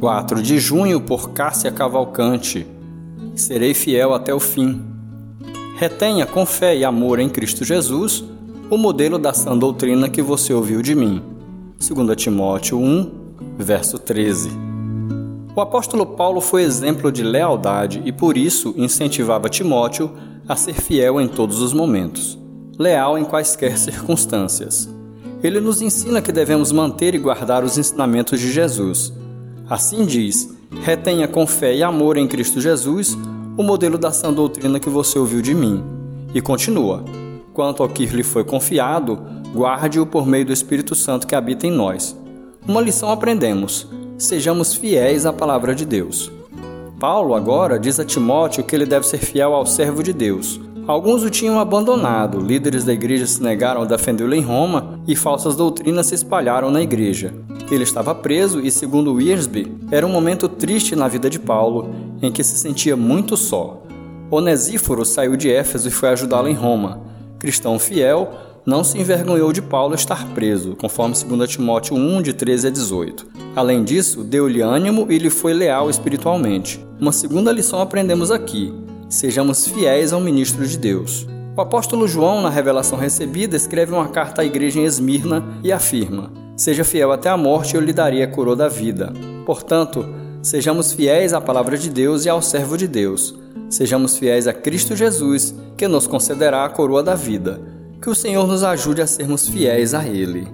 4 de junho por Cássia Cavalcante. Serei fiel até o fim. Retenha com fé e amor em Cristo Jesus o modelo da sã doutrina que você ouviu de mim. 2 Timóteo 1, verso 13. O apóstolo Paulo foi exemplo de lealdade e por isso incentivava Timóteo a ser fiel em todos os momentos, leal em quaisquer circunstâncias. Ele nos ensina que devemos manter e guardar os ensinamentos de Jesus. Assim diz: retenha com fé e amor em Cristo Jesus o modelo da sã doutrina que você ouviu de mim. E continua: quanto ao que lhe foi confiado, guarde-o por meio do Espírito Santo que habita em nós. Uma lição aprendemos: sejamos fiéis à palavra de Deus. Paulo agora diz a Timóteo que ele deve ser fiel ao servo de Deus, Alguns o tinham abandonado, líderes da igreja se negaram a defendê-lo em Roma e falsas doutrinas se espalharam na igreja. Ele estava preso e, segundo Wiersbe, era um momento triste na vida de Paulo, em que se sentia muito só. Onesíforo saiu de Éfeso e foi ajudá-lo em Roma. Cristão fiel, não se envergonhou de Paulo estar preso, conforme 2 Timóteo 1, de 13 a 18. Além disso, deu-lhe ânimo e lhe foi leal espiritualmente. Uma segunda lição aprendemos aqui sejamos fiéis ao ministro de Deus. O apóstolo João, na revelação recebida, escreve uma carta à igreja em Esmirna e afirma: Seja fiel até a morte, eu lhe darei a coroa da vida. Portanto, sejamos fiéis à palavra de Deus e ao servo de Deus. Sejamos fiéis a Cristo Jesus, que nos concederá a coroa da vida. Que o Senhor nos ajude a sermos fiéis a Ele.